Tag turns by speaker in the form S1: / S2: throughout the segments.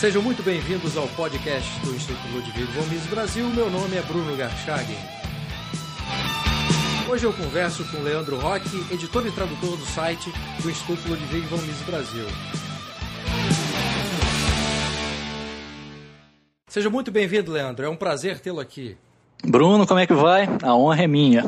S1: Sejam muito bem-vindos ao podcast do Instituto Ludwig von Mises Brasil. Meu nome é Bruno Garchagen. Hoje eu converso com Leandro Roque, editor e tradutor do site do Instituto Ludwig von Mises Brasil. Seja muito bem-vindo, Leandro. É um prazer tê-lo aqui.
S2: Bruno, como é que vai? A honra é minha.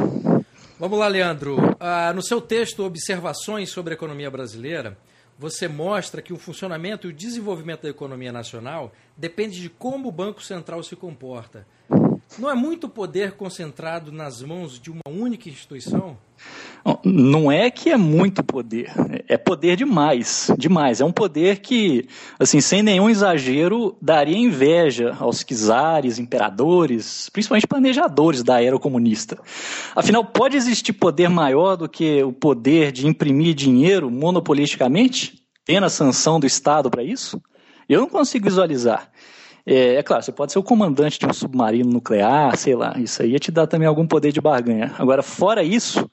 S1: Vamos lá, Leandro. Ah, no seu texto Observações sobre a Economia Brasileira, você mostra que o funcionamento e o desenvolvimento da economia nacional depende de como o Banco Central se comporta. Não é muito poder concentrado nas mãos de uma única instituição?
S2: Não é que é muito poder, é poder demais, demais. É um poder que, assim, sem nenhum exagero, daria inveja aos czares, imperadores, principalmente planejadores da era comunista. Afinal, pode existir poder maior do que o poder de imprimir dinheiro monopolisticamente? Tendo a sanção do Estado para isso? Eu não consigo visualizar. É, é, claro, você pode ser o comandante de um submarino nuclear, sei lá, isso aí ia te dar também algum poder de barganha. Agora, fora isso,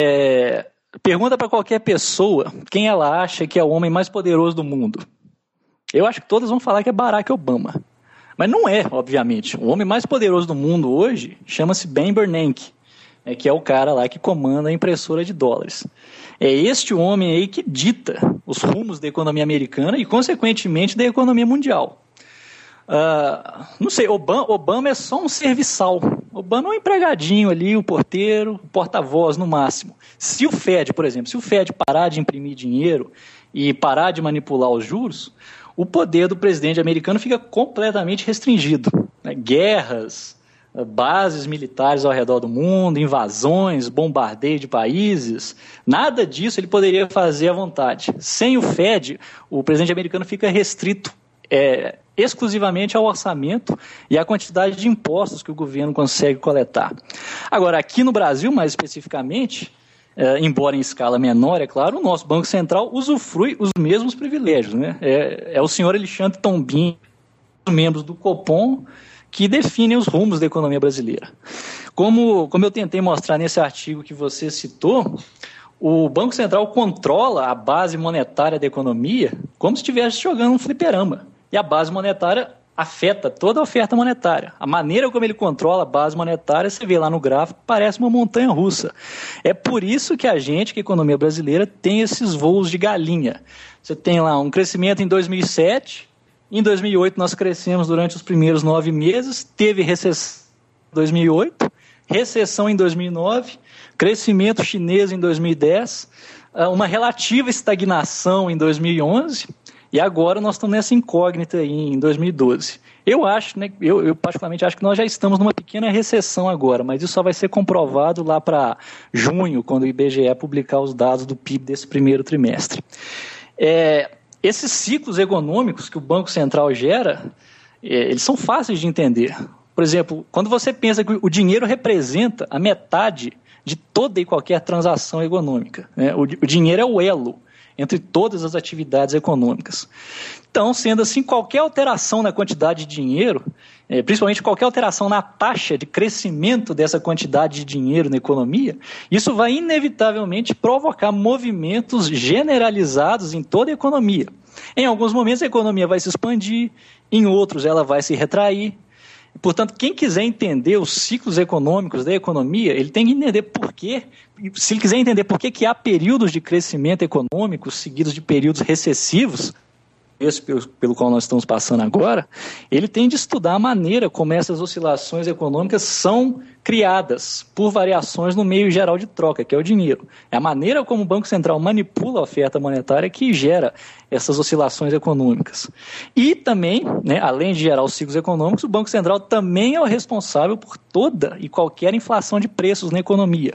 S2: é, pergunta para qualquer pessoa quem ela acha que é o homem mais poderoso do mundo. Eu acho que todas vão falar que é Barack Obama. Mas não é, obviamente. O homem mais poderoso do mundo hoje chama-se Ben Bernanke, é, que é o cara lá que comanda a impressora de dólares. É este homem aí que dita os rumos da economia americana e, consequentemente, da economia mundial. Uh, não sei, Obama, Obama, é só um serviçal. Obama é um empregadinho ali, o porteiro, o porta-voz no máximo. Se o Fed, por exemplo, se o Fed parar de imprimir dinheiro e parar de manipular os juros, o poder do presidente americano fica completamente restringido. Né? Guerras, bases militares ao redor do mundo, invasões, bombardeio de países, nada disso ele poderia fazer à vontade. Sem o Fed, o presidente americano fica restrito é, exclusivamente ao orçamento e à quantidade de impostos que o governo consegue coletar. Agora, aqui no Brasil, mais especificamente, é, embora em escala menor, é claro, o nosso Banco Central usufrui os mesmos privilégios. Né? É, é o senhor Alexandre Tombin, membros do Copom, que definem os rumos da economia brasileira. Como, como eu tentei mostrar nesse artigo que você citou, o Banco Central controla a base monetária da economia como se estivesse jogando um fliperama. E a base monetária afeta toda a oferta monetária. A maneira como ele controla a base monetária, você vê lá no gráfico, parece uma montanha russa. É por isso que a gente, que a economia brasileira, tem esses voos de galinha. Você tem lá um crescimento em 2007, em 2008 nós crescemos durante os primeiros nove meses, teve recessão em 2008, recessão em 2009, crescimento chinês em 2010, ah, uma relativa estagnação em 2011, e agora nós estamos nessa incógnita aí em 2012. Eu acho, né, eu, eu, particularmente acho que nós já estamos numa pequena recessão agora, mas isso só vai ser comprovado lá para junho, quando o IBGE publicar os dados do PIB desse primeiro trimestre. É, esses ciclos econômicos que o Banco Central gera, é, eles são fáceis de entender. Por exemplo, quando você pensa que o dinheiro representa a metade de toda e qualquer transação econômica, né? o, o dinheiro é o elo entre todas as atividades econômicas. Então, sendo assim, qualquer alteração na quantidade de dinheiro, é, principalmente qualquer alteração na taxa de crescimento dessa quantidade de dinheiro na economia, isso vai inevitavelmente provocar movimentos generalizados em toda a economia. Em alguns momentos a economia vai se expandir, em outros ela vai se retrair, Portanto, quem quiser entender os ciclos econômicos da economia, ele tem que entender por quê. Se ele quiser entender por que, que há períodos de crescimento econômico seguidos de períodos recessivos, esse pelo, pelo qual nós estamos passando agora, ele tem de estudar a maneira como essas oscilações econômicas são criadas por variações no meio geral de troca, que é o dinheiro. É a maneira como o Banco Central manipula a oferta monetária que gera essas oscilações econômicas. E também, né, além de gerar os ciclos econômicos, o Banco Central também é o responsável por toda e qualquer inflação de preços na economia.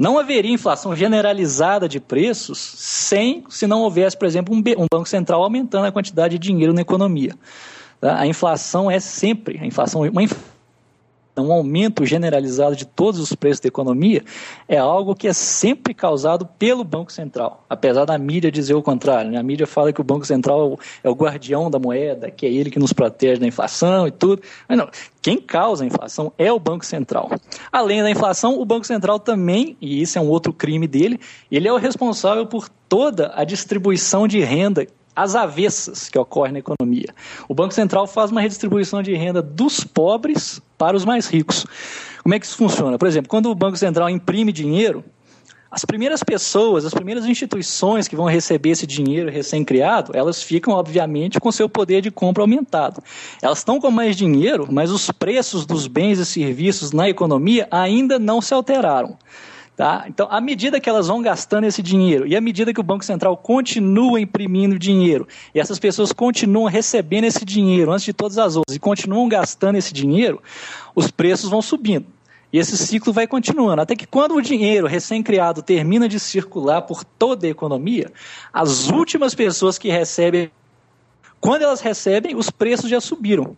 S2: Não haveria inflação generalizada de preços sem, se não houvesse, por exemplo, um, um Banco Central aumentando a quantidade de dinheiro na economia. Tá? A inflação é sempre, a inflação, uma inflação um aumento generalizado de todos os preços da economia é algo que é sempre causado pelo Banco Central, apesar da mídia dizer o contrário. Né? A mídia fala que o Banco Central é o guardião da moeda, que é ele que nos protege da inflação e tudo. Mas não, quem causa a inflação é o Banco Central. Além da inflação, o Banco Central também, e isso é um outro crime dele, ele é o responsável por toda a distribuição de renda às avessas que ocorrem na economia. O Banco Central faz uma redistribuição de renda dos pobres para os mais ricos. Como é que isso funciona? Por exemplo, quando o Banco Central imprime dinheiro, as primeiras pessoas, as primeiras instituições que vão receber esse dinheiro recém-criado, elas ficam, obviamente, com seu poder de compra aumentado. Elas estão com mais dinheiro, mas os preços dos bens e serviços na economia ainda não se alteraram. Tá? Então, à medida que elas vão gastando esse dinheiro e à medida que o Banco Central continua imprimindo dinheiro e essas pessoas continuam recebendo esse dinheiro antes de todas as outras e continuam gastando esse dinheiro, os preços vão subindo. E esse ciclo vai continuando, até que quando o dinheiro recém-criado termina de circular por toda a economia, as últimas pessoas que recebem, quando elas recebem, os preços já subiram.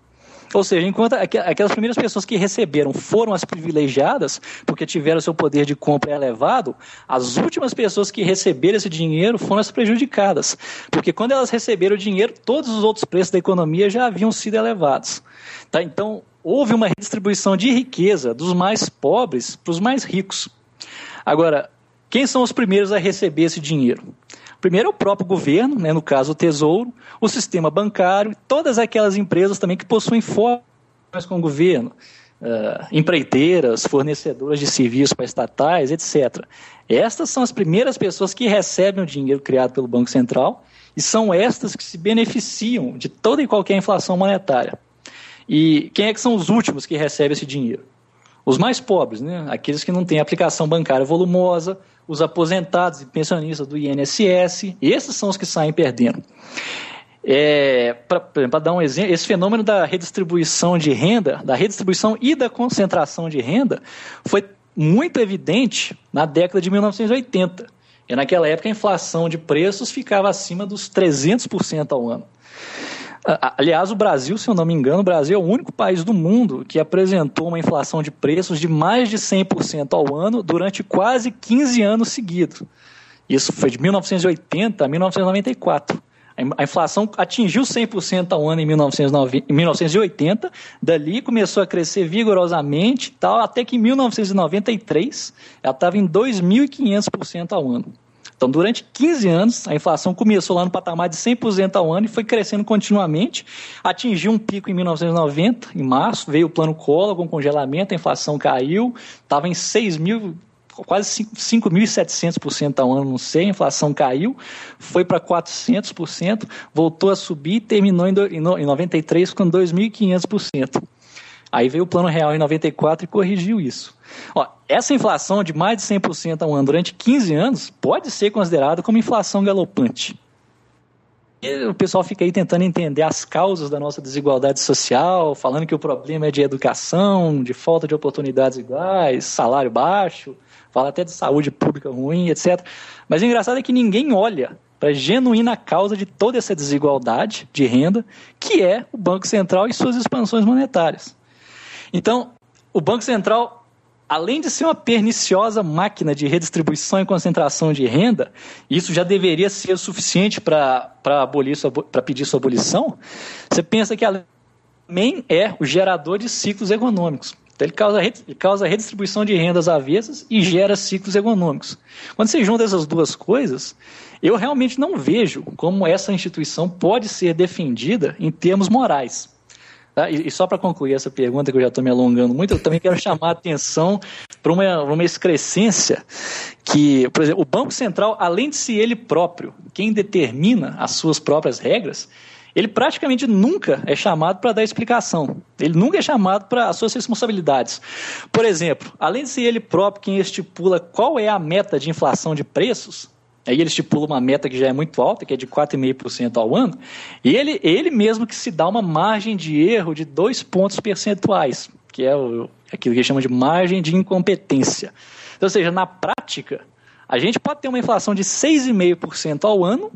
S2: Ou seja, enquanto aquelas primeiras pessoas que receberam foram as privilegiadas, porque tiveram seu poder de compra elevado, as últimas pessoas que receberam esse dinheiro foram as prejudicadas. Porque quando elas receberam o dinheiro, todos os outros preços da economia já haviam sido elevados. Tá? Então, houve uma redistribuição de riqueza dos mais pobres para os mais ricos. Agora, quem são os primeiros a receber esse dinheiro? Primeiro é o próprio governo, né, no caso o Tesouro, o sistema bancário, todas aquelas empresas também que possuem formas com o governo, uh, empreiteiras, fornecedoras de serviços para estatais, etc. Estas são as primeiras pessoas que recebem o dinheiro criado pelo Banco Central e são estas que se beneficiam de toda e qualquer inflação monetária. E quem é que são os últimos que recebem esse dinheiro? Os mais pobres, né? aqueles que não têm aplicação bancária volumosa, os aposentados e pensionistas do INSS, esses são os que saem perdendo. É, Para dar um exemplo, esse fenômeno da redistribuição de renda, da redistribuição e da concentração de renda, foi muito evidente na década de 1980. E naquela época a inflação de preços ficava acima dos 300% ao ano. Aliás, o Brasil, se eu não me engano, o Brasil é o único país do mundo que apresentou uma inflação de preços de mais de 100% ao ano durante quase 15 anos seguidos. Isso foi de 1980 a 1994. A inflação atingiu 100% ao ano em 1980, dali começou a crescer vigorosamente, tal, até que em 1993 ela estava em 2.500% ao ano. Então, durante 15 anos, a inflação começou lá no patamar de 100% ao ano e foi crescendo continuamente, atingiu um pico em 1990, em março, veio o plano Collor com congelamento, a inflação caiu, estava em 6 mil, quase 5.700% ao ano, não sei, a inflação caiu, foi para 400%, voltou a subir e terminou em 93 com 2.500%. Aí veio o plano real em 94 e corrigiu isso. Ó, essa inflação de mais de 100% ao ano durante 15 anos pode ser considerada como inflação galopante. E o pessoal fica aí tentando entender as causas da nossa desigualdade social, falando que o problema é de educação, de falta de oportunidades iguais, salário baixo, fala até de saúde pública ruim, etc. Mas o engraçado é que ninguém olha para a genuína causa de toda essa desigualdade de renda, que é o Banco Central e suas expansões monetárias. Então, o Banco Central além de ser uma perniciosa máquina de redistribuição e concentração de renda, isso já deveria ser suficiente para abolir para pedir sua abolição. Você pensa que também é o gerador de ciclos econômicos. Então ele causa, ele causa redistribuição de rendas avessas e gera ciclos econômicos. Quando você junta essas duas coisas, eu realmente não vejo como essa instituição pode ser defendida em termos morais. Tá? E, e, só para concluir essa pergunta, que eu já estou me alongando muito, eu também quero chamar a atenção para uma, uma excrescência que, por exemplo, o Banco Central, além de ser ele próprio quem determina as suas próprias regras, ele praticamente nunca é chamado para dar explicação. Ele nunca é chamado para as suas responsabilidades. Por exemplo, além de ser ele próprio quem estipula qual é a meta de inflação de preços, Aí ele estipula uma meta que já é muito alta, que é de 4,5% ao ano, e ele, ele mesmo que se dá uma margem de erro de dois pontos percentuais, que é o, aquilo que ele chama de margem de incompetência. Então, ou seja, na prática, a gente pode ter uma inflação de 6,5% ao ano,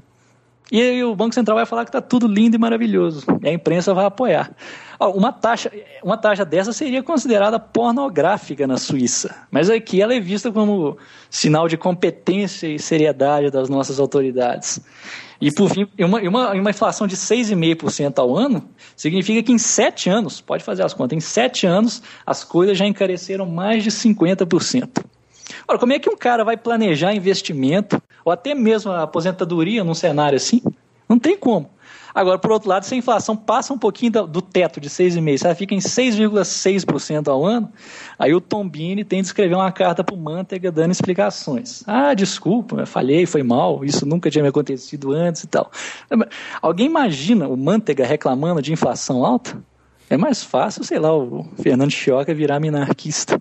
S2: e aí o Banco Central vai falar que está tudo lindo e maravilhoso. E a imprensa vai apoiar. Uma taxa, uma taxa dessa seria considerada pornográfica na Suíça. Mas aqui ela é vista como sinal de competência e seriedade das nossas autoridades. E, por fim, uma, uma, uma inflação de 6,5% ao ano significa que em sete anos, pode fazer as contas, em sete anos as coisas já encareceram mais de 50%. Ora, como é que um cara vai planejar investimento, ou até mesmo a aposentadoria num cenário assim? Não tem como. Agora, por outro lado, se a inflação passa um pouquinho do, teto de 6,5%, se ela fica em 6,6% ao ano, aí o Tombini tem de escrever uma carta para o Manteiga dando explicações. Ah, desculpa, eu falhei, foi mal, isso nunca tinha me acontecido antes e tal. Alguém imagina o Manteiga reclamando de inflação alta? É mais fácil, sei lá, o Fernando Chioca virar minarquista.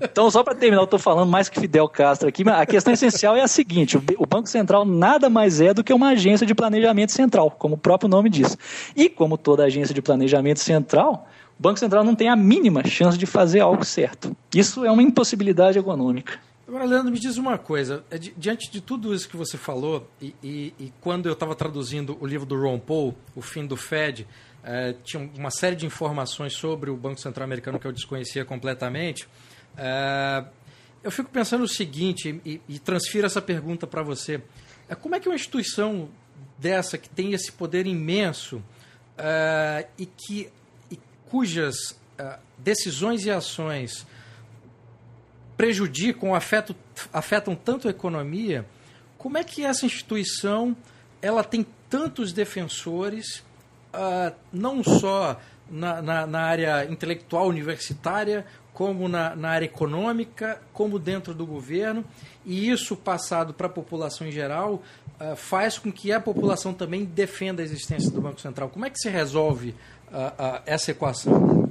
S2: Então, só para terminar, eu estou falando mais que Fidel Castro aqui, mas a questão essencial é a seguinte: o Banco Central nada mais é do que uma agência de planejamento central, como o próprio nome diz. E como toda agência de planejamento central, o Banco Central não tem a mínima chance de fazer algo certo. Isso é uma impossibilidade econômica.
S1: Agora, Leandro, me diz uma coisa. É, diante de tudo isso que você falou, e, e, e quando eu estava traduzindo o livro do Ron Paul, O Fim do Fed, é, tinha uma série de informações sobre o Banco Central Americano que eu desconhecia completamente. É, eu fico pensando o seguinte, e, e transfiro essa pergunta para você. É, como é que uma instituição dessa, que tem esse poder imenso é, e, que, e cujas é, decisões e ações prejudicam, afetam, afetam tanto a economia, como é que essa instituição ela tem tantos defensores uh, não só na, na, na, área intelectual universitária, como na, na, área econômica, como dentro do governo, e isso passado para a população em geral uh, faz com que a população também defenda a existência do Banco Central. Como é que se resolve uh, essa equação?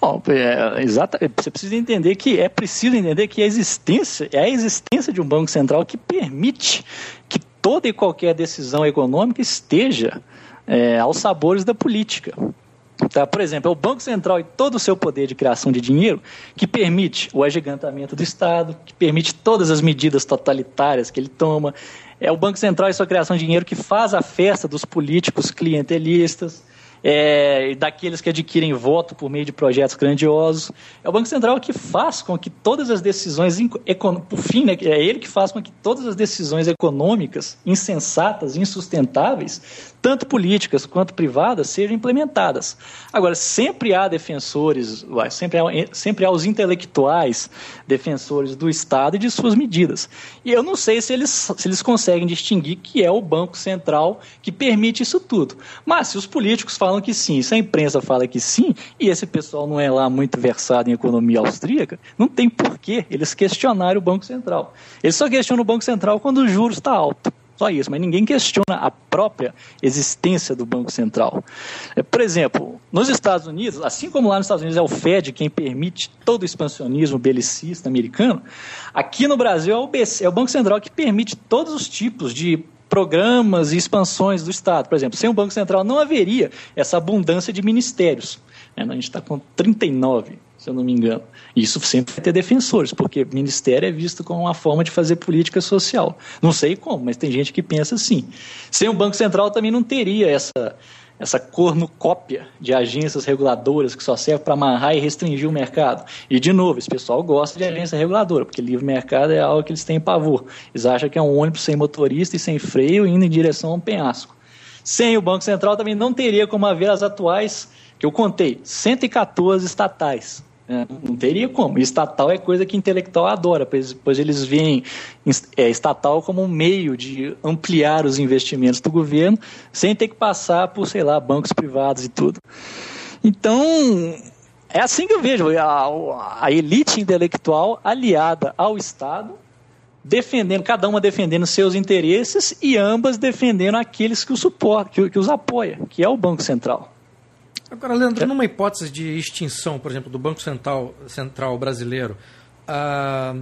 S2: Oh, é, exata, você precisa entender que é preciso entender que a existência é a existência de um banco central que permite que toda e qualquer decisão econômica esteja é, aos sabores da política. Tá? Por exemplo, é o Banco Central e todo o seu poder de criação de dinheiro que permite o agigantamento do Estado, que permite todas as medidas totalitárias que ele toma. É o Banco Central e sua criação de dinheiro que faz a festa dos políticos clientelistas é, daqueles que adquirem voto por meio de projetos grandiosos. É o Banco Central que faz com que todas as decisões, por fim, né, é ele que faz com que todas as decisões econômicas insensatas, insustentáveis, tanto políticas quanto privadas, sejam implementadas. Agora, sempre há defensores, sempre há, sempre há os intelectuais defensores do Estado e de suas medidas. E eu não sei se eles, se eles conseguem distinguir que é o Banco Central que permite isso tudo. Mas se os políticos falam que sim, se a imprensa fala que sim, e esse pessoal não é lá muito versado em economia austríaca, não tem porquê eles questionarem o Banco Central. Eles só questionam o Banco Central quando o juros está alto. Só isso, mas ninguém questiona a própria existência do Banco Central. É, por exemplo, nos Estados Unidos, assim como lá nos Estados Unidos é o Fed quem permite todo o expansionismo belicista americano, aqui no Brasil é o, BC, é o Banco Central que permite todos os tipos de programas e expansões do Estado. Por exemplo, sem o Banco Central não haveria essa abundância de ministérios. É, a gente está com 39 se eu não me engano. Isso sempre vai ter defensores, porque ministério é visto como uma forma de fazer política social. Não sei como, mas tem gente que pensa assim. Sem o Banco Central também não teria essa, essa cornucópia de agências reguladoras que só serve para amarrar e restringir o mercado. E, de novo, esse pessoal gosta de agência reguladora, porque livre mercado é algo que eles têm pavor. Eles acham que é um ônibus sem motorista e sem freio indo em direção a um penhasco. Sem o Banco Central também não teria como haver as atuais, que eu contei, 114 estatais é, não teria como. estatal é coisa que intelectual adora, pois, eles veem é, estatal como um meio de ampliar os investimentos do governo sem ter que passar por, sei lá, bancos privados e tudo. Então, é assim que eu vejo a, a elite intelectual aliada ao Estado, defendendo, cada uma defendendo seus interesses e ambas defendendo aqueles que, o suportam, que, que os apoia, que é o Banco Central.
S1: Agora, Leandro, numa hipótese de extinção, por exemplo, do Banco Central, Central Brasileiro, ah,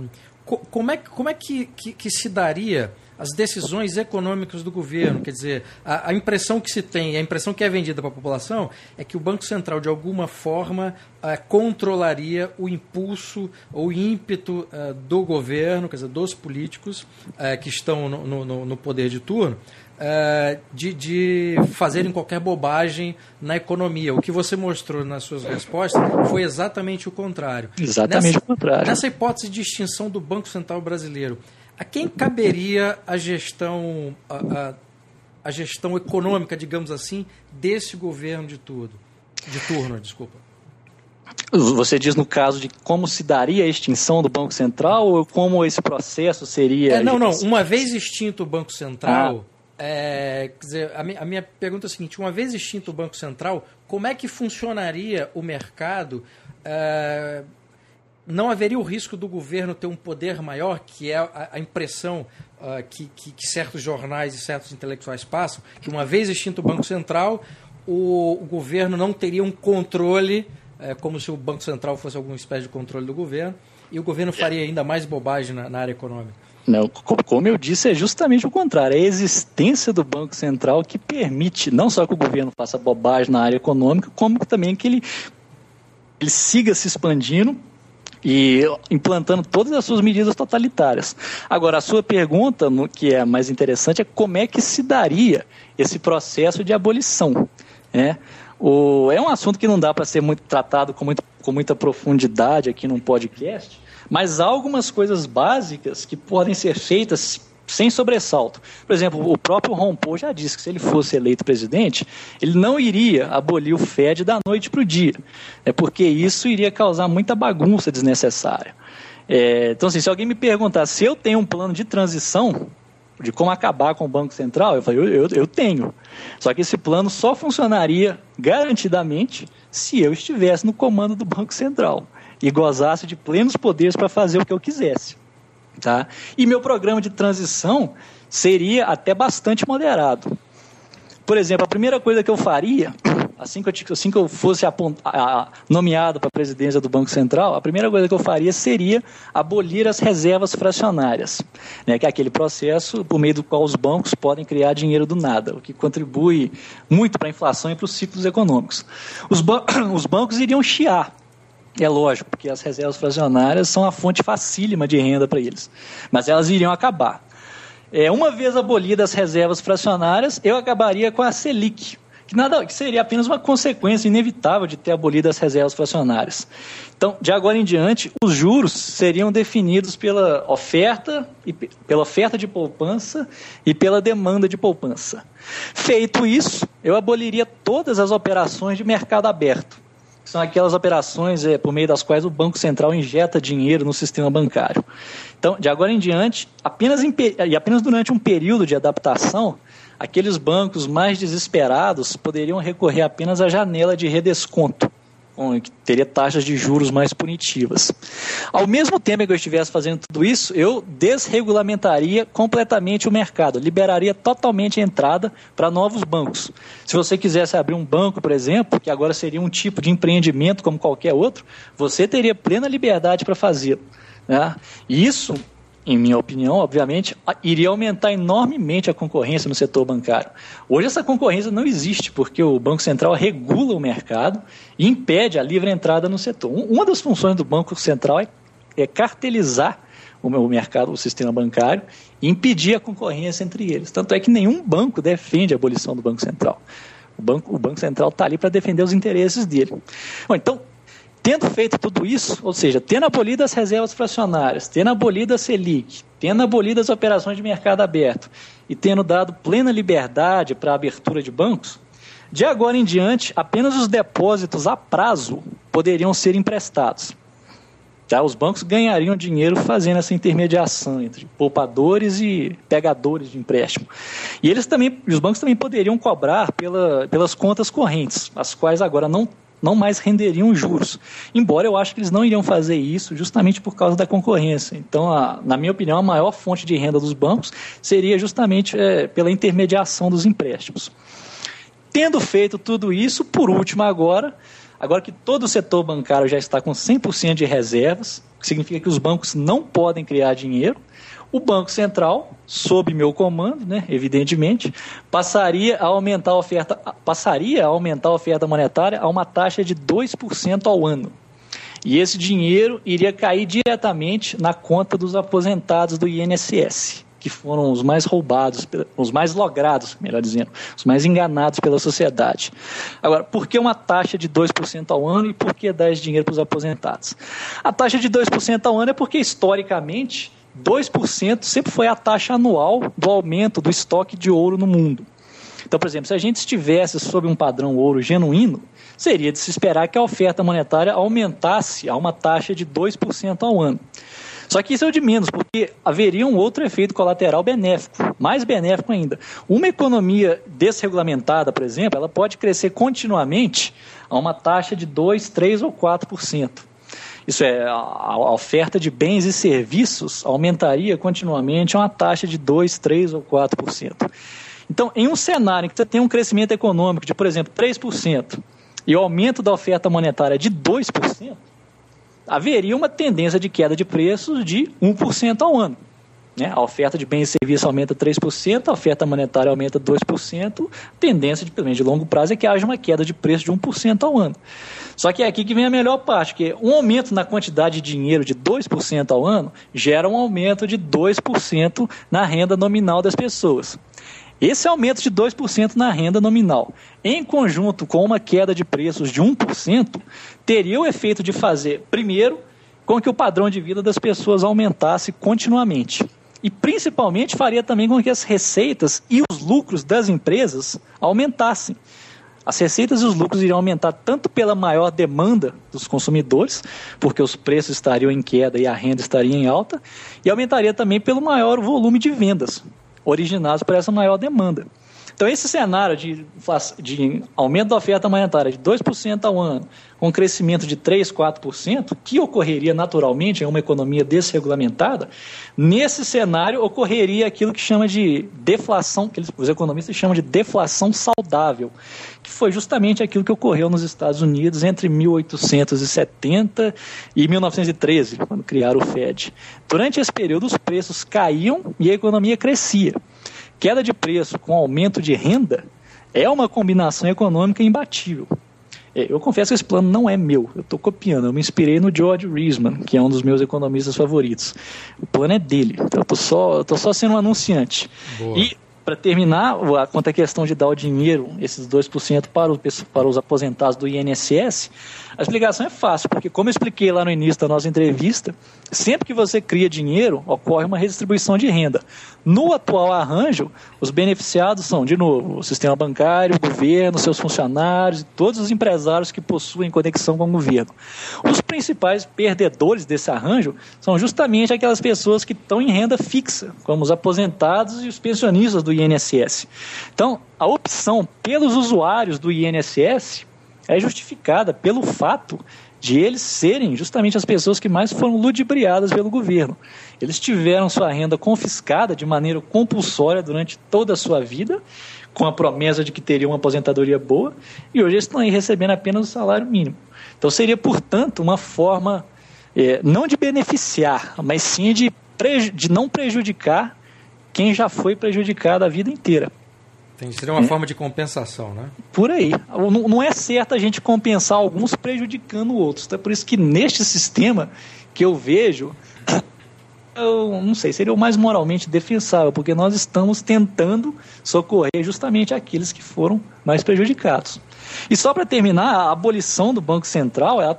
S1: como é, como é que, que, que, se daria as decisões econômicas do governo? Quer dizer, a, a impressão que se tem, a impressão que é vendida para a população é que o Banco Central, de alguma forma, ah, controlaria o impulso ou ímpeto ah, do governo, quer dizer, dos políticos que estão no, no, no poder de turno, uh, de, de fazerem qualquer bobagem na economia. O que você mostrou nas suas respostas foi exatamente o contrário.
S2: Exatamente nessa, o contrário.
S1: Nessa hipótese de extinção do Banco Central Brasileiro, a quem caberia a gestão, a, a, a gestão econômica, digamos assim, desse governo de tudo? De turno, desculpa.
S2: Você diz no caso de como se daria a extinção do Banco Central ou como esse processo seria.
S1: É, não, não. Uma vez extinto o Banco Central, É, quer dizer, a, minha, a minha pergunta é a seguinte: uma vez extinto o Banco Central, como é que funcionaria o mercado? É, não haveria o risco do governo ter um poder maior, que é a, a impressão uh, que, que, que, certos jornais e certos intelectuais passam, que uma vez extinto o Banco Central, o, o governo não teria um controle, é, como se o Banco Central fosse alguma espécie de controle do governo, e o governo faria ainda mais bobagem na, na área econômica.
S2: Não, como eu disse, é justamente o contrário. É a existência do Banco Central que permite não só que o governo faça bobagem na área econômica, como também que ele, ele siga se expandindo e implantando todas as suas medidas totalitárias. Agora, a sua pergunta, que é mais interessante, é como é que se daria esse processo de abolição. Né? O, é um assunto que não dá para ser muito tratado com, muito, com muita profundidade aqui num podcast, mas há algumas coisas básicas que podem ser feitas sem sobressalto. Por exemplo, o próprio Paul já disse que se ele fosse eleito presidente, ele não iria abolir o FED da noite para o dia, é porque isso iria causar muita bagunça desnecessária. É, então, assim, se alguém me perguntar se eu tenho um plano de transição de como acabar com o Banco Central, eu falei, eu, eu, eu tenho. Só que esse plano só funcionaria garantidamente se eu estivesse no comando do Banco Central e gozasse de plenos poderes para fazer o que eu quisesse. Tá? E meu programa de transição seria até bastante moderado. Por exemplo, a primeira coisa que eu faria, assim que eu, assim que eu fosse nomeado para a presidência do Banco Central, a primeira coisa que eu faria seria abolir as reservas fracionárias, né, que é aquele processo por meio do qual os bancos podem criar dinheiro do nada, o que contribui muito para a inflação e para os ciclos econômicos. Os, ba os bancos iriam chiar é lógico, porque as reservas fracionárias são a fonte facílima de renda para eles. Mas elas iriam acabar. É, uma vez abolidas as reservas fracionárias, eu acabaria com a Selic, que, nada, que seria apenas uma consequência inevitável de ter abolido as reservas fracionárias. Então, de agora em diante, os juros seriam definidos pela oferta, e, pela oferta de poupança e pela demanda de poupança. Feito isso, eu aboliria todas as operações de mercado aberto são aquelas operações é, por meio das quais o Banco Central injeta dinheiro no sistema bancário. Então, de agora em diante, apenas em, e apenas durante um período de adaptação, aqueles bancos mais desesperados poderiam recorrer apenas à janela de redesconto que teria taxas de juros mais punitivas. Ao mesmo tempo que eu estivesse fazendo tudo isso, eu desregulamentaria completamente o mercado, liberaria totalmente a entrada para novos bancos. Se você quisesse abrir um banco, por exemplo, que agora seria um tipo de empreendimento como qualquer outro, você teria plena liberdade para fazê-lo. Né? Isso em minha opinião, obviamente, iria aumentar enormemente a concorrência no setor bancário. Hoje essa concorrência não existe, porque o Banco Central regula o mercado e impede a livre entrada no setor. Uma das funções do Banco Central é, é cartelizar o mercado, o sistema bancário, e impedir a concorrência entre eles. Tanto é que nenhum banco defende a abolição do Banco Central. O Banco, o banco Central está ali para defender os interesses dele. Bom, então, Tendo feito tudo isso, ou seja, tendo abolido as reservas fracionárias, tendo abolido a Selic, tendo abolido as operações de mercado aberto e tendo dado plena liberdade para a abertura de bancos, de agora em diante, apenas os depósitos a prazo poderiam ser emprestados. Já os bancos ganhariam dinheiro fazendo essa intermediação entre poupadores e pegadores de empréstimo. E eles também, os bancos também poderiam cobrar pela, pelas contas correntes, as quais agora não não mais renderiam juros. Embora eu acho que eles não iriam fazer isso justamente por causa da concorrência. Então, a, na minha opinião, a maior fonte de renda dos bancos seria justamente é, pela intermediação dos empréstimos. Tendo feito tudo isso, por último agora, agora que todo o setor bancário já está com 100% de reservas, que significa que os bancos não podem criar dinheiro, o Banco Central, sob meu comando, né, evidentemente, passaria a aumentar a oferta, passaria a aumentar a oferta monetária a uma taxa de 2% ao ano. E esse dinheiro iria cair diretamente na conta dos aposentados do INSS, que foram os mais roubados, os mais logrados, melhor dizendo, os mais enganados pela sociedade. Agora, por que uma taxa de 2% ao ano e por que dar esse dinheiro para os aposentados? A taxa de 2% ao ano é porque, historicamente, 2% sempre foi a taxa anual do aumento do estoque de ouro no mundo. Então, por exemplo, se a gente estivesse sob um padrão ouro genuíno, seria de se esperar que a oferta monetária aumentasse a uma taxa de 2% ao ano. Só que isso é o de menos, porque haveria um outro efeito colateral benéfico, mais benéfico ainda. Uma economia desregulamentada, por exemplo, ela pode crescer continuamente a uma taxa de 2, 3 ou 4%. Isso é, a oferta de bens e serviços aumentaria continuamente a uma taxa de 2, 3 ou 4%. Então, em um cenário em que você tem um crescimento econômico de, por exemplo, 3% e o aumento da oferta monetária de 2%, haveria uma tendência de queda de preços de 1% ao ano. Né? A oferta de bens e serviços aumenta 3%, a oferta monetária aumenta 2%, tendência, de, pelo menos de longo prazo, é que haja uma queda de preço de 1% ao ano. Só que é aqui que vem a melhor parte, que um aumento na quantidade de dinheiro de 2% ao ano gera um aumento de 2% na renda nominal das pessoas. Esse aumento de 2% na renda nominal, em conjunto com uma queda de preços de 1%, teria o efeito de fazer, primeiro, com que o padrão de vida das pessoas aumentasse continuamente. E principalmente faria também com que as receitas e os lucros das empresas aumentassem. As receitas e os lucros iriam aumentar tanto pela maior demanda dos consumidores, porque os preços estariam em queda e a renda estaria em alta, e aumentaria também pelo maior volume de vendas, originados por essa maior demanda. Então, esse cenário de, de aumento da oferta monetária de 2% ao ano, com crescimento de 3%, 4%, que ocorreria naturalmente em uma economia desregulamentada, nesse cenário ocorreria aquilo que chama de deflação, que os economistas chamam de deflação saudável, que foi justamente aquilo que ocorreu nos Estados Unidos entre 1870 e 1913, quando criaram o Fed. Durante esse período, os preços caíam e a economia crescia. Queda de preço com aumento de renda é uma combinação econômica imbatível. É, eu confesso que esse plano não é meu, eu estou copiando. Eu me inspirei no George Reisman, que é um dos meus economistas favoritos. O plano é dele, então eu estou só, só sendo um anunciante. Boa. E para terminar, quanto à questão de dar o dinheiro, esses 2% para, para os aposentados do INSS, a explicação é fácil, porque como eu expliquei lá no início da nossa entrevista, sempre que você cria dinheiro, ocorre uma redistribuição de renda. No atual arranjo, os beneficiados são, de novo, o sistema bancário, o governo, seus funcionários e todos os empresários que possuem conexão com o governo. Os principais perdedores desse arranjo são justamente aquelas pessoas que estão em renda fixa, como os aposentados e os pensionistas do INSS. Então, a opção pelos usuários do INSS é justificada pelo fato de eles serem justamente as pessoas que mais foram ludibriadas pelo governo. Eles tiveram sua renda confiscada de maneira compulsória durante toda a sua vida, com a promessa de que teriam uma aposentadoria boa, e hoje eles estão aí recebendo apenas o salário mínimo. Então seria, portanto, uma forma é, não de beneficiar, mas sim de, de não prejudicar quem já foi prejudicado a vida inteira.
S1: Tem, seria uma é. forma de compensação, né?
S2: Por aí. Não, não é certo a gente compensar alguns prejudicando outros. Então é por isso que neste sistema que eu vejo, eu não sei, seria o mais moralmente defensável, porque nós estamos tentando socorrer justamente aqueles que foram mais prejudicados. E só para terminar, a abolição do Banco Central ela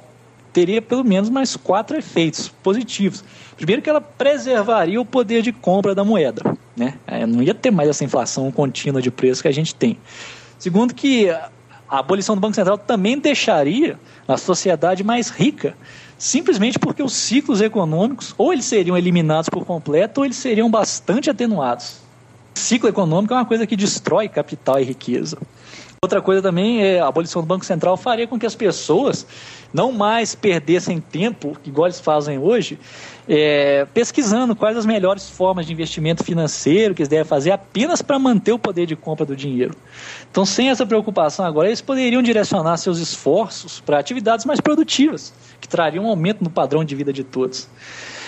S2: teria pelo menos mais quatro efeitos positivos. Primeiro que ela preservaria o poder de compra da moeda. Né? É, não ia ter mais essa inflação contínua de preço que a gente tem. Segundo, que a abolição do Banco Central também deixaria a sociedade mais rica, simplesmente porque os ciclos econômicos ou eles seriam eliminados por completo ou eles seriam bastante atenuados. O ciclo econômico é uma coisa que destrói capital e riqueza. Outra coisa também é a abolição do Banco Central faria com que as pessoas não mais perdessem tempo, igual eles fazem hoje, é, pesquisando quais as melhores formas de investimento financeiro que eles devem fazer apenas para manter o poder de compra do dinheiro. Então, sem essa preocupação agora, eles poderiam direcionar seus esforços para atividades mais produtivas, que trariam um aumento no padrão de vida de todos.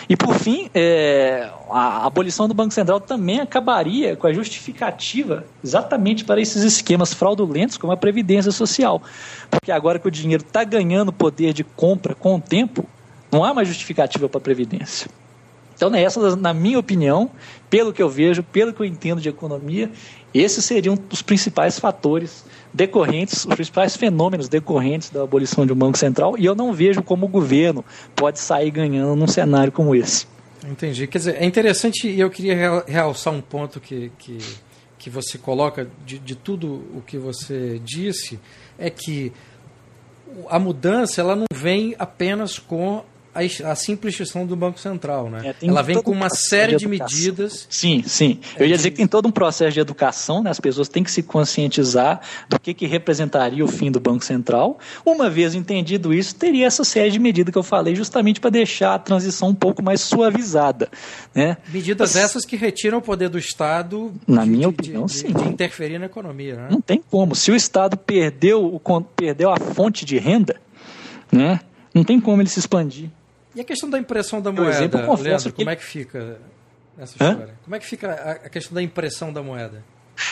S2: E por fim, é, a abolição do Banco Central também acabaria com a justificativa exatamente para esses esquemas fraudulentos como a Previdência Social. Porque agora que o dinheiro está ganhando poder de compra com o tempo, não há mais justificativa para a Previdência. Então, nessa, na minha opinião, pelo que eu vejo, pelo que eu entendo de economia, esses seriam os principais fatores decorrentes, os principais fenômenos decorrentes da abolição de um Banco Central, e eu não vejo como o governo pode sair ganhando num cenário como esse.
S1: Entendi. Quer dizer, é interessante e eu queria realçar um ponto que, que, que você coloca de, de tudo o que você disse, é que a mudança ela não vem apenas com a, a simples instituição do Banco Central, né? É, Ela vem com uma série de, de medidas.
S2: Sim, sim. Eu ia dizer que tem todo um processo de educação, né? As pessoas têm que se conscientizar do que, que representaria o fim do Banco Central. Uma vez entendido isso, teria essa série de medidas que eu falei, justamente para deixar a transição um pouco mais suavizada. Né?
S1: Medidas Mas, essas que retiram o poder do Estado
S2: na
S1: de,
S2: minha opinião,
S1: de,
S2: sim.
S1: de interferir na economia. Né?
S2: Não tem como. Se o Estado perdeu, perdeu a fonte de renda, né? não tem como ele se expandir.
S1: E a questão da impressão da moeda, exemplo, Leandro, que... como é que fica essa história? Hã? Como é que fica a questão da impressão da moeda?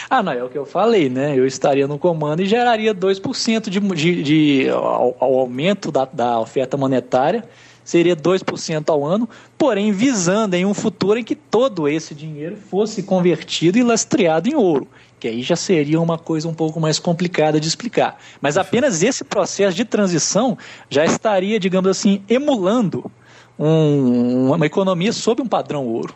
S2: Ah, não, é o que eu falei, né? Eu estaria no comando e geraria 2% de, de, de ao, ao, aumento da, da oferta monetária, seria 2% ao ano, porém visando em um futuro em que todo esse dinheiro fosse convertido e lastreado em ouro, que aí já seria uma coisa um pouco mais complicada de explicar. Mas apenas esse processo de transição já estaria, digamos assim, emulando um, uma economia sob um padrão ouro.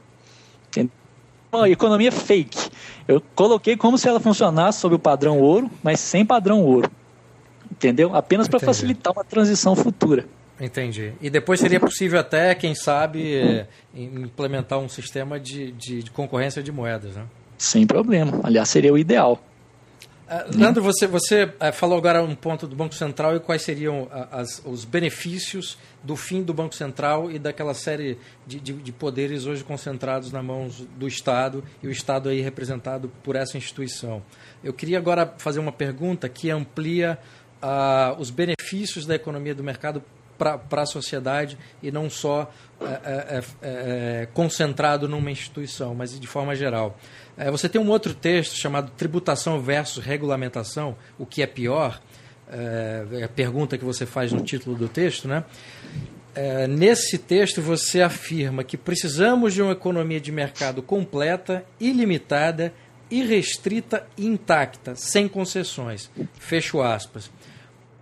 S2: Uma economia fake. Eu coloquei como se ela funcionasse sob o padrão ouro, mas sem padrão ouro. Entendeu? Apenas para facilitar uma transição futura.
S1: Entendi. E depois seria possível até, quem sabe, é, implementar um sistema de, de, de, concorrência de moedas, né?
S2: Sem problema. Aliás, seria o ideal.
S1: Uh, Leandro, você, você uh, falou agora um ponto do Banco Central e quais seriam uh, as, os benefícios do fim do Banco Central e daquela série de, de, de, poderes hoje concentrados na mãos do Estado e o Estado aí representado por essa instituição. Eu queria agora fazer uma pergunta que amplia os benefícios da economia do mercado para a sociedade e não só é, é, é, concentrado numa instituição, mas de forma geral. você tem um outro texto chamado Tributação versus Regulamentação, o que é pior, é a pergunta que você faz no título do texto, né? É, nesse texto você afirma que precisamos de uma economia de mercado completa, ilimitada, irrestrita e intacta, sem concessões. Fecho aspas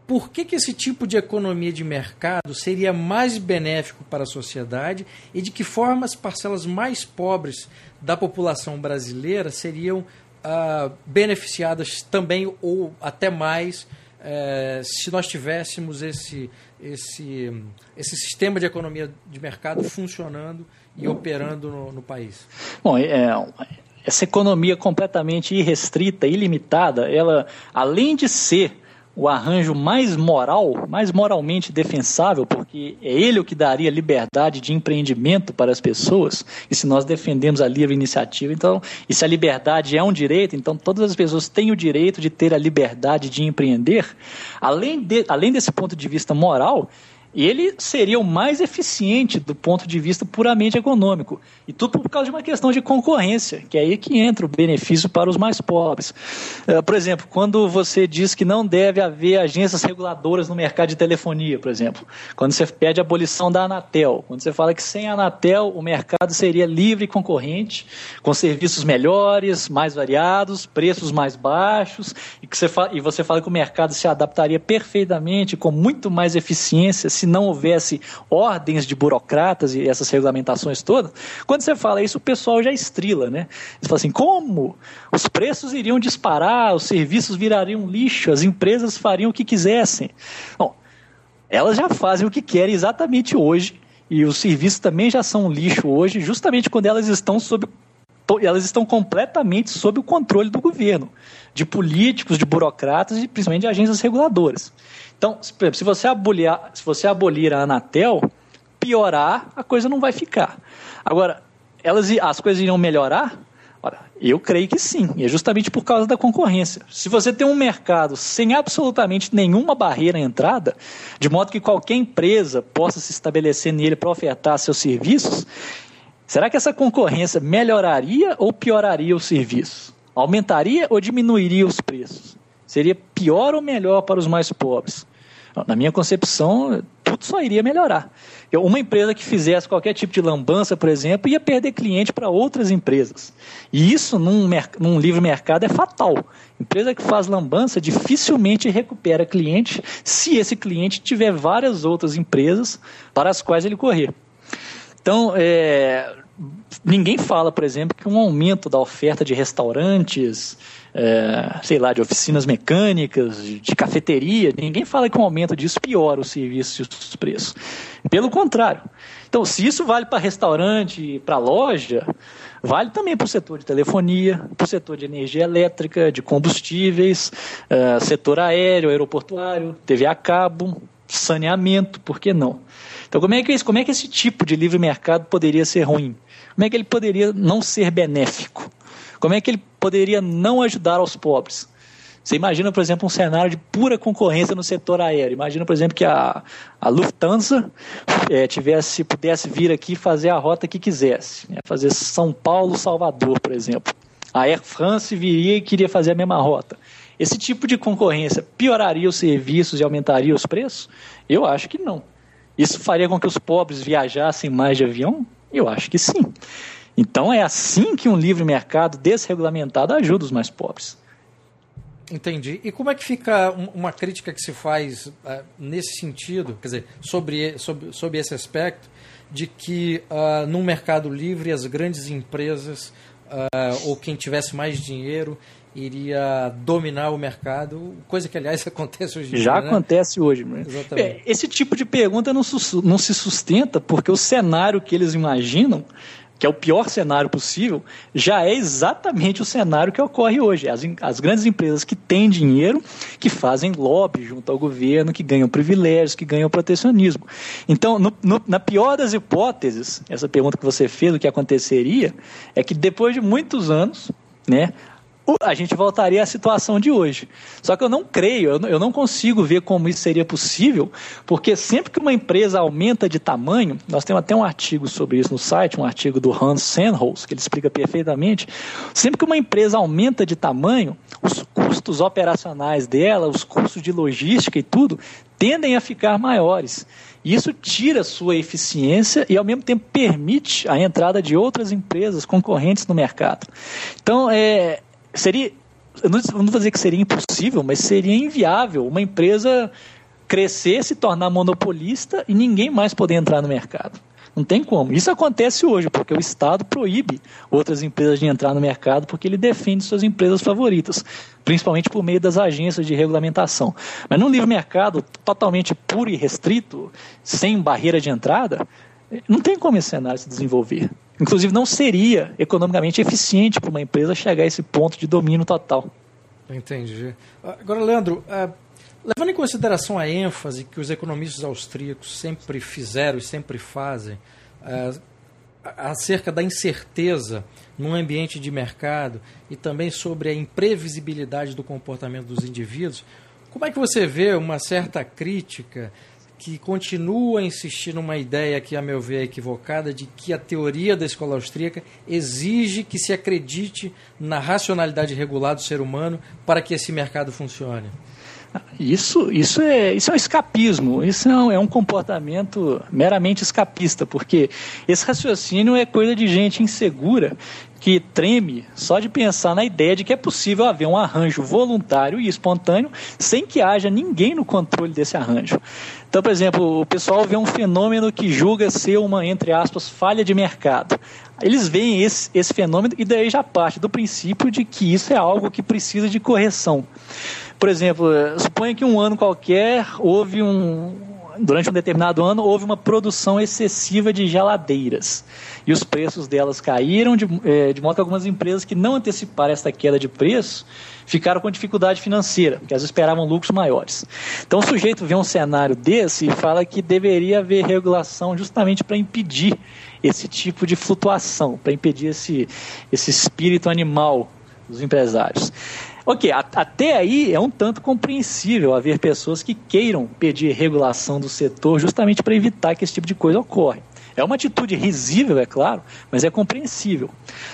S1: por que, que esse tipo de economia de mercado seria mais benéfico para a sociedade e de que forma as parcelas mais pobres da população brasileira seriam ah, beneficiadas também ou até mais eh, se nós tivéssemos esse, esse, esse sistema de economia de mercado funcionando e operando no, no país?
S2: Bom, é, essa economia completamente irrestrita, ilimitada, ela, além de ser o arranjo mais moral, mais moralmente defensável, porque é ele o que daria liberdade de empreendimento para as pessoas. E se nós defendemos a livre iniciativa, então, e se a liberdade é um direito, então todas as pessoas têm o direito de ter a liberdade de empreender. Além, de, além desse ponto de vista moral, ele seria o mais eficiente do ponto de vista puramente econômico. E tudo por causa de uma questão de concorrência, que é aí que entra o benefício para os mais pobres. Eh, por exemplo, quando você diz que não deve haver agências reguladoras no mercado de telefonia, por exemplo, quando você pede a abolição da Anatel, quando você fala que sem a Anatel o mercado seria livre e concorrente, com serviços melhores, mais variados, preços mais baixos, e, que você fala, e você fala que o mercado se adaptaria perfeitamente, com muito mais eficiência, se não houvesse ordens de burocratas e essas regulamentações todas, quando você fala isso, o pessoal já estrila, né? Você fala assim, como? Os preços iriam disparar, os serviços virariam lixo, as empresas fariam o que quisessem. Bom, elas já fazem o que querem exatamente hoje, e os serviços também já são lixo hoje, justamente quando elas estão sob elas estão completamente sob o controle do governo, de políticos, de burocratas e principalmente de agências reguladoras. Então, se você abolir, se você abolir a Anatel, piorar, a coisa não vai ficar. Agora, elas, as coisas iriam melhorar? Ora, eu creio que sim, e é justamente por causa da concorrência. Se você tem um mercado sem absolutamente nenhuma barreira à entrada, de modo que qualquer empresa possa se estabelecer nele para ofertar seus serviços, será que essa concorrência melhoraria ou pioraria os serviços? Aumentaria ou diminuiria os preços? Seria pior ou melhor para os mais pobres? Na minha concepção, tudo só iria melhorar. Uma empresa que fizesse qualquer tipo de lambança, por exemplo, ia perder cliente para outras empresas. E isso, num, num livre mercado, é fatal. Empresa que faz lambança dificilmente recupera cliente se esse cliente tiver várias outras empresas para as quais ele correr. Então, é, ninguém fala, por exemplo, que um aumento da oferta de restaurantes, é, sei lá, de oficinas mecânicas, de, cafeteria, ninguém fala que um aumento disso piora o serviço e os preços. Pelo contrário. Então, se isso vale para restaurante, para loja, vale também para o setor de telefonia, para o setor de energia elétrica, de combustíveis, é, setor aéreo, aeroportuário, TV a cabo, saneamento, por que não? Então, como é, que, como é que esse tipo de livre mercado poderia ser ruim? Como é que ele poderia não ser benéfico? Como é que ele poderia não ajudar aos pobres? Você imagina, por exemplo, um cenário de pura concorrência no setor aéreo. Imagina, por exemplo, que a, a Lufthansa é, tivesse, pudesse vir aqui fazer a rota que quisesse. Né? Fazer São Paulo-Salvador, por exemplo. A Air France viria e queria fazer a mesma rota. Esse tipo de concorrência pioraria os serviços e aumentaria os preços? Eu acho que não. Isso faria com que os pobres viajassem mais de avião? Eu acho que sim. Então é assim que um livre mercado desregulamentado ajuda os mais pobres.
S1: Entendi. E como é que fica uma crítica que se faz uh, nesse sentido, quer dizer, sobre, sobre, sobre esse aspecto, de que uh, num mercado livre as grandes empresas uh, ou quem tivesse mais dinheiro iria dominar o mercado, coisa que, aliás, acontece hoje em
S2: Já
S1: dia.
S2: Já acontece né? hoje. Exatamente. É, esse tipo de pergunta não, não se sustenta porque o cenário que eles imaginam que é o pior cenário possível, já é exatamente o cenário que ocorre hoje. As, as grandes empresas que têm dinheiro, que fazem lobby junto ao governo, que ganham privilégios, que ganham protecionismo. Então, no, no, na pior das hipóteses, essa pergunta que você fez, o que aconteceria, é que depois de muitos anos, né, a gente voltaria à situação de hoje. Só que eu não creio, eu não consigo ver como isso seria possível, porque sempre que uma empresa aumenta de tamanho, nós temos até um artigo sobre isso no site, um artigo do Hans Sennholz, que ele explica perfeitamente. Sempre que uma empresa aumenta de tamanho, os custos operacionais dela, os custos de logística e tudo, tendem a ficar maiores. Isso tira sua eficiência e, ao mesmo tempo, permite a entrada de outras empresas concorrentes no mercado. Então, é, seria, eu não, vou dizer que seria impossível, mas seria inviável uma empresa crescer, se tornar monopolista e ninguém mais poder entrar no mercado. Não tem como. Isso acontece hoje, porque o Estado proíbe outras empresas de entrar no mercado porque ele defende suas empresas favoritas, principalmente por meio das agências de regulamentação. Mas num livre mercado totalmente puro e restrito, sem barreira de entrada, não tem como esse cenário se desenvolver. Inclusive, não seria economicamente eficiente para uma empresa chegar a esse ponto de domínio total.
S1: Entendi. Agora, Leandro, uh, levando em consideração a ênfase que os economistas austríacos sempre fizeram e sempre fazem uh, acerca da incerteza num ambiente de mercado e também sobre a imprevisibilidade do comportamento dos indivíduos, como é que você vê uma certa crítica que continua a insistir numa ideia que, a meu ver, é equivocada, de que a teoria da escola austríaca exige que se acredite na racionalidade regular do ser humano para que esse mercado funcione.
S2: Isso, isso, é, isso é um escapismo, isso é um, é um comportamento meramente escapista, porque esse raciocínio é coisa de gente insegura que treme só de pensar na ideia de que é possível haver um arranjo voluntário e espontâneo sem que haja ninguém no controle desse arranjo. Então, por exemplo, o pessoal vê um fenômeno que julga ser uma, entre aspas, falha de mercado. Eles veem esse, esse fenômeno e daí já parte do princípio de que isso é algo que precisa de correção. Por exemplo, suponha que um ano qualquer houve um, durante um determinado ano houve uma produção excessiva de geladeiras e os preços delas caíram de, é, de modo que algumas empresas que não anteciparam esta queda de preço ficaram com dificuldade financeira, porque elas esperavam lucros maiores. Então o sujeito vê um cenário desse e fala que deveria haver regulação justamente para impedir esse tipo de flutuação, para impedir esse, esse espírito animal dos empresários. Ok, até aí é um tanto compreensível haver pessoas que queiram pedir regulação do setor justamente para evitar que esse tipo de coisa ocorra. É uma atitude risível, é claro, mas é compreensível.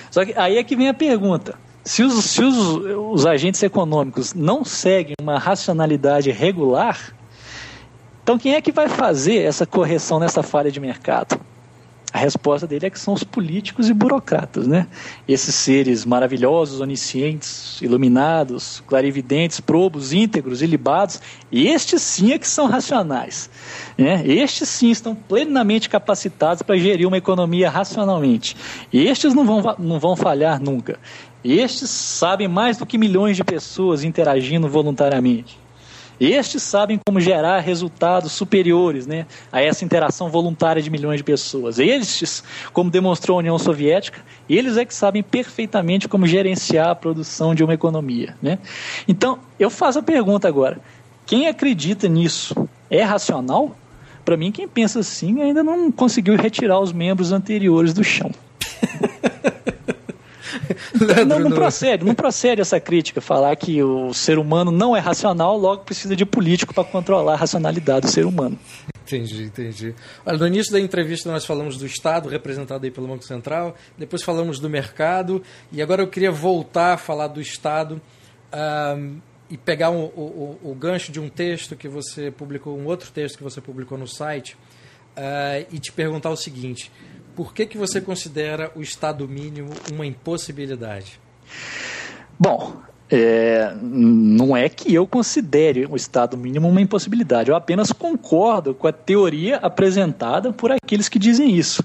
S2: Só que aí é que vem a pergunta: se os, se os, os agentes econômicos não seguem uma racionalidade regular, então quem é que vai fazer essa correção nessa falha de mercado? A resposta dele é que são os políticos e burocratas, né? Esses seres maravilhosos, oniscientes, iluminados, clarividentes, probos, íntegros, ilibados, estes sim é que são racionais. Né? Estes sim estão plenamente capacitados para gerir uma economia racionalmente. Estes não vão, não vão falhar nunca. Estes sabem mais do que milhões de pessoas interagindo voluntariamente. Estes sabem como gerar resultados superiores né, a essa interação voluntária de milhões de pessoas. Estes, como demonstrou a União Soviética, eles é que sabem perfeitamente como gerenciar a produção de uma economia. Né? Então, eu faço a pergunta agora: quem acredita nisso é racional? Para mim, quem pensa assim ainda não conseguiu retirar os membros anteriores do chão. Não, não procede, não procede essa crítica, falar que o ser humano não é racional, logo precisa de político para controlar a racionalidade do ser humano.
S1: Entendi, entendi. Olha, no início da entrevista nós falamos do Estado, representado aí pelo Banco Central, depois falamos do mercado, e agora eu queria voltar a falar do Estado um, e pegar o, o, o, gancho de um texto que você publicou, um outro texto que você publicou no site, uh, e te perguntar o seguinte: por que, que você considera o Estado mínimo uma impossibilidade?
S2: Bom, é, não é que eu considere o Estado mínimo uma impossibilidade, eu apenas concordo com a teoria apresentada por aqueles que dizem isso.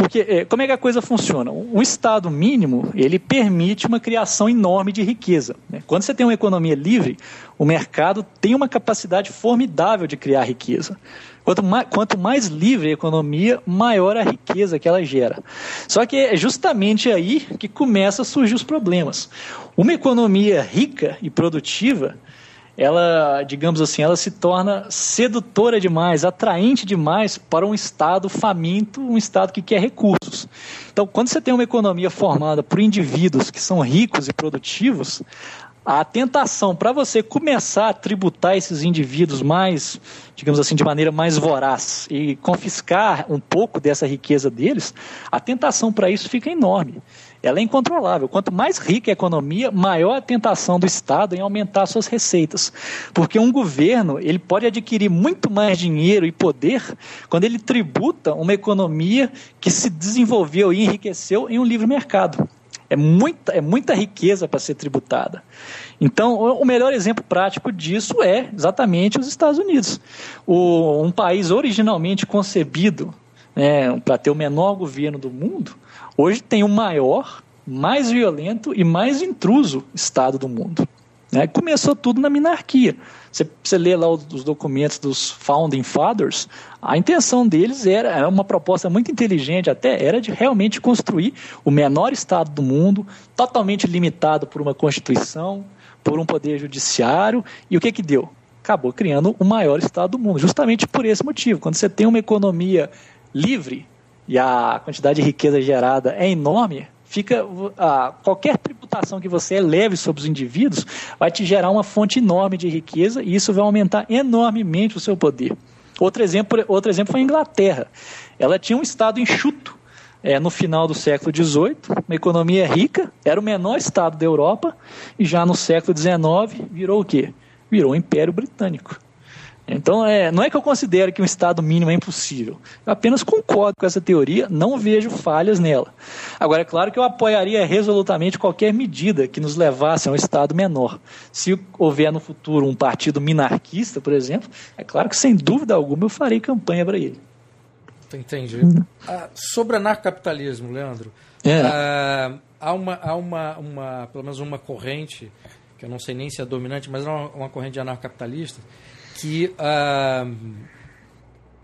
S2: Porque é, como é que a coisa funciona? Um Estado mínimo, ele permite uma criação enorme de riqueza. Né? Quando você tem uma economia livre, o mercado tem uma capacidade formidável de criar riqueza. Quanto mais, quanto mais livre a economia, maior a riqueza que ela gera. Só que é justamente aí que começa a surgir os problemas. Uma economia rica e produtiva, ela, digamos assim, ela se torna sedutora demais, atraente demais para um Estado faminto, um Estado que quer recursos. Então, quando você tem uma economia formada por indivíduos que são ricos e produtivos, a tentação para você começar a tributar esses indivíduos mais, digamos assim, de maneira mais voraz e confiscar um pouco dessa riqueza deles, a tentação para isso fica enorme. Ela é incontrolável. Quanto mais rica a economia, maior a tentação do Estado em aumentar suas receitas. Porque um governo ele pode adquirir muito mais dinheiro e poder quando ele tributa uma economia que se desenvolveu e enriqueceu em um livre mercado. É muita, é muita riqueza para ser tributada. Então, o melhor exemplo prático disso é exatamente os Estados Unidos. O, um país originalmente concebido né, para ter o menor governo do mundo, hoje tem o maior, mais violento e mais intruso Estado do mundo. Né? Começou tudo na minarquia. Você, você lê lá os, os, documentos dos Founding Fathers, a intenção deles era uma proposta muito inteligente, até era de realmente construir o menor Estado do mundo, totalmente limitado por uma Constituição, por um poder judiciário, e o que que deu? Acabou criando o maior Estado do mundo, justamente por esse motivo. Quando você tem uma economia livre e a quantidade de riqueza gerada é enorme, fica ah, qualquer tributação que você eleve sobre os indivíduos vai te gerar uma fonte enorme de riqueza e isso vai aumentar enormemente o seu poder. Outro exemplo, outro exemplo foi a Inglaterra. Ela tinha um estado enxuto é, no final do século XVIII, uma economia rica, era o menor estado da Europa e já no século XIX virou o quê? Virou o Império Britânico. Então, é, não é que eu considero que um Estado mínimo é impossível. Eu apenas concordo com essa teoria, não vejo falhas nela. Agora, é claro que eu apoiaria resolutamente qualquer medida que nos levasse a um Estado menor. Se houver no futuro um partido minarquista, por exemplo, é claro que, sem dúvida alguma, eu farei campanha para ele.
S1: Entendi. Uhum. Ah, sobre anarcocapitalismo, Leandro, é. ah, há, uma, há uma, uma, pelo menos uma corrente, que eu não sei nem se é dominante, mas é uma, uma corrente de anarcocapitalista, que uh,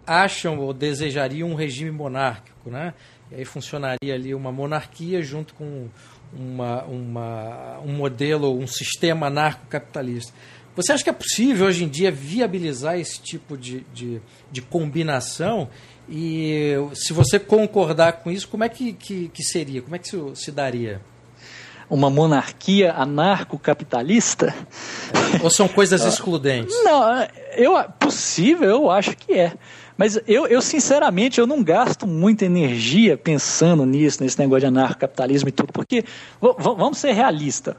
S1: acham ou desejariam um regime monárquico, né? E aí funcionaria ali uma monarquia junto com uma, uma, um modelo, um sistema anarcocapitalista. Você acha que é possível hoje em dia viabilizar esse tipo de, de, de combinação? E se você concordar com isso, como é que, que, que seria? Como é que se, se daria?
S2: Uma monarquia anarcocapitalista?
S1: Ou são coisas excludentes?
S2: Não, eu, possível eu acho que é. Mas eu, eu, sinceramente, eu não gasto muita energia pensando nisso, nesse negócio de anarcocapitalismo e tudo, porque vamos ser realistas.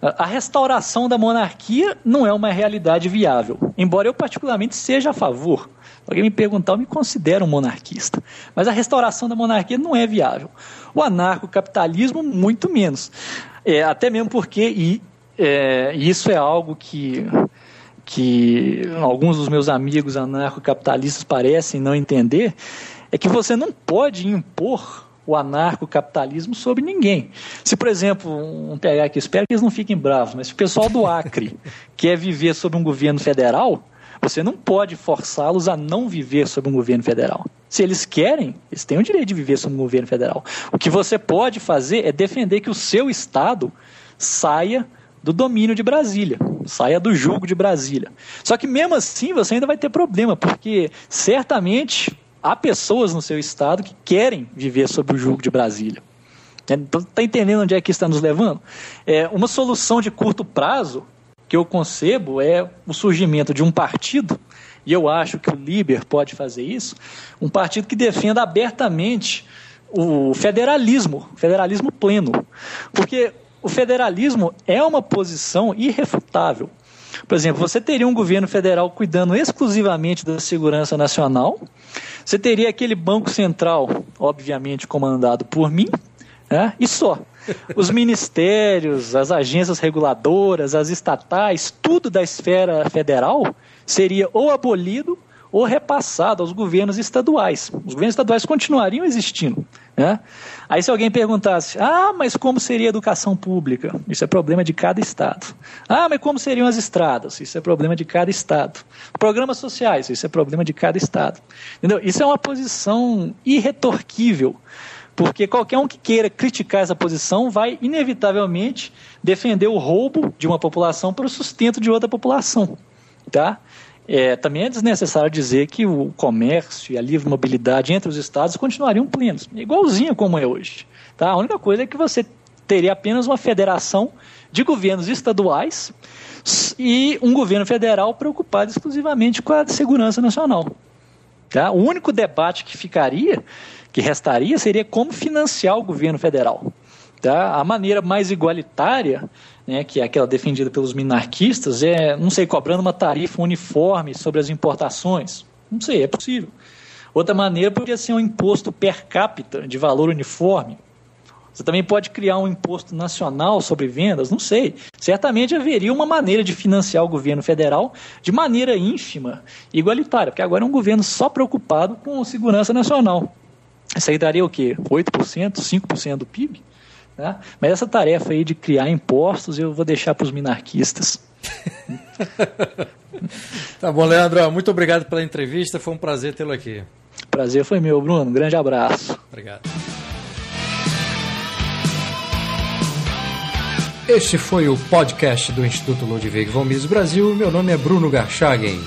S2: A restauração da monarquia não é uma realidade viável, embora eu particularmente seja a favor. Alguém me perguntar, eu me considero um monarquista. Mas a restauração da monarquia não é viável. O anarcocapitalismo, muito menos. É, até mesmo porque, e, é, isso é algo que, que alguns dos meus amigos anarcocapitalistas parecem não entender, é que você não pode impor o anarcocapitalismo sobre ninguém. Se, por exemplo, um PH aqui, espero que eles não fiquem bravos, mas se o pessoal do Acre quer viver sob um governo federal, você não pode forçá-los a não viver sob um governo federal. Se eles querem, eles têm o direito de viver sob um governo federal. O que você pode fazer é defender que o seu Estado saia do domínio de Brasília, saia do jugo de Brasília. Só que mesmo assim você ainda vai ter problema, porque certamente há pessoas no seu estado que querem viver sob o jugo de Brasília. Está então, entendendo onde é que está nos levando? É, uma solução de curto prazo que eu concebo é o surgimento de um partido, e eu acho que o Liber pode fazer isso, um partido que defenda abertamente o federalismo, federalismo pleno. Porque o federalismo é uma posição irrefutável. Por exemplo, você teria um governo federal cuidando exclusivamente da segurança nacional, você teria aquele Banco Central, obviamente comandado por mim, né? e só. Os ministérios, as agências reguladoras, as estatais, tudo da esfera federal seria ou abolido ou repassado aos governos estaduais. Os governos estaduais continuariam existindo. Né? Aí se alguém perguntasse, ah, mas como seria a educação pública? Isso é problema de cada estado. Ah, mas como seriam as estradas? Isso é problema de cada estado. Programas sociais, isso é problema de cada estado. Entendeu? Isso é uma posição irretorquível, porque qualquer um que queira criticar essa posição vai inevitavelmente defender o roubo de uma população para o sustento de outra população. Tá? É, também é desnecessário dizer que o comércio e a livre mobilidade entre os estados continuariam plenos, igualzinho como é hoje. Tá? A única coisa é que você teria apenas uma federação de governos estaduais e um governo federal preocupado exclusivamente com a segurança nacional. Tá? O único debate que ficaria, que restaria, seria como financiar o governo federal. Tá? A maneira mais igualitária né, que é aquela defendida pelos minarquistas, é, não sei, cobrando uma tarifa uniforme sobre as importações. Não sei, é possível. Outra maneira poderia ser um imposto per capita de valor uniforme. Você também pode criar um imposto nacional sobre vendas, não sei. Certamente haveria uma maneira de financiar o governo federal de maneira ínfima e igualitária, porque agora é um governo só preocupado com segurança nacional. Isso aí daria o quê? 8%, 5% do PIB? Né? Mas essa tarefa aí de criar impostos eu vou deixar para os minarquistas.
S1: tá bom, Leandro. Muito obrigado pela entrevista. Foi um prazer tê-lo aqui.
S2: Prazer foi meu, Bruno. Um grande abraço.
S1: Obrigado. Este foi o podcast do Instituto Ludwig von Mises Brasil. Meu nome é Bruno Garchagen.